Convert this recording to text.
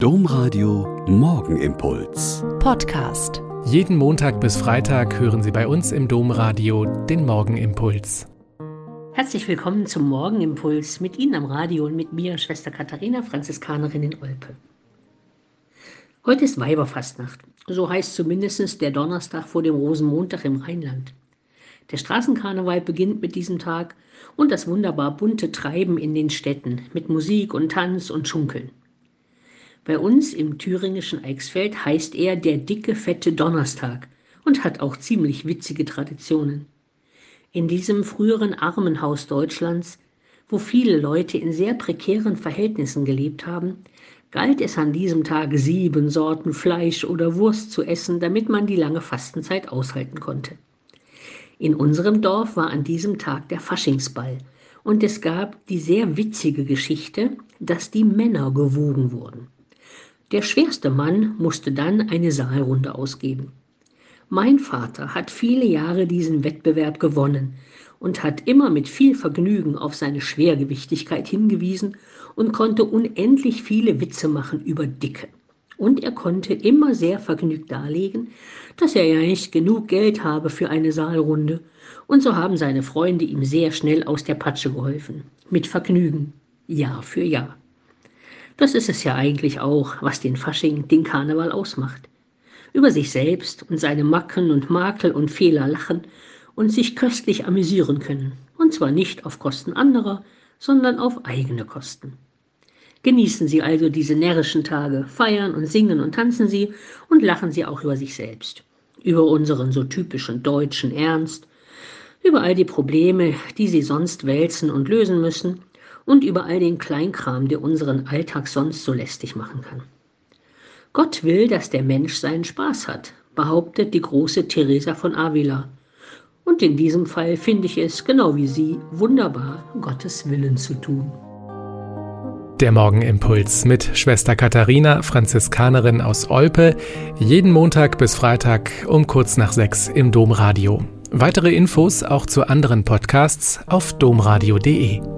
Domradio Morgenimpuls. Podcast. Jeden Montag bis Freitag hören Sie bei uns im Domradio den Morgenimpuls. Herzlich willkommen zum Morgenimpuls mit Ihnen am Radio und mit mir, Schwester Katharina, Franziskanerin in Olpe. Heute ist Weiberfastnacht. So heißt zumindest der Donnerstag vor dem Rosenmontag im Rheinland. Der Straßenkarneval beginnt mit diesem Tag und das wunderbar bunte Treiben in den Städten mit Musik und Tanz und Schunkeln. Bei uns im thüringischen Eichsfeld heißt er der dicke, fette Donnerstag und hat auch ziemlich witzige Traditionen. In diesem früheren Armenhaus Deutschlands, wo viele Leute in sehr prekären Verhältnissen gelebt haben, galt es an diesem Tag sieben Sorten Fleisch oder Wurst zu essen, damit man die lange Fastenzeit aushalten konnte. In unserem Dorf war an diesem Tag der Faschingsball und es gab die sehr witzige Geschichte, dass die Männer gewogen wurden. Der schwerste Mann musste dann eine Saalrunde ausgeben. Mein Vater hat viele Jahre diesen Wettbewerb gewonnen und hat immer mit viel Vergnügen auf seine Schwergewichtigkeit hingewiesen und konnte unendlich viele Witze machen über Dicke. Und er konnte immer sehr vergnügt darlegen, dass er ja nicht genug Geld habe für eine Saalrunde. Und so haben seine Freunde ihm sehr schnell aus der Patsche geholfen. Mit Vergnügen. Jahr für Jahr. Das ist es ja eigentlich auch, was den Fasching, den Karneval ausmacht. Über sich selbst und seine Macken und Makel und Fehler lachen und sich köstlich amüsieren können. Und zwar nicht auf Kosten anderer, sondern auf eigene Kosten. Genießen Sie also diese närrischen Tage, feiern und singen und tanzen Sie und lachen Sie auch über sich selbst. Über unseren so typischen deutschen Ernst, über all die Probleme, die Sie sonst wälzen und lösen müssen und über all den Kleinkram, der unseren Alltag sonst so lästig machen kann. Gott will, dass der Mensch seinen Spaß hat, behauptet die große Teresa von Avila. Und in diesem Fall finde ich es, genau wie Sie, wunderbar, Gottes Willen zu tun. Der Morgenimpuls mit Schwester Katharina, Franziskanerin aus Olpe, jeden Montag bis Freitag um kurz nach sechs im Domradio. Weitere Infos auch zu anderen Podcasts auf domradio.de.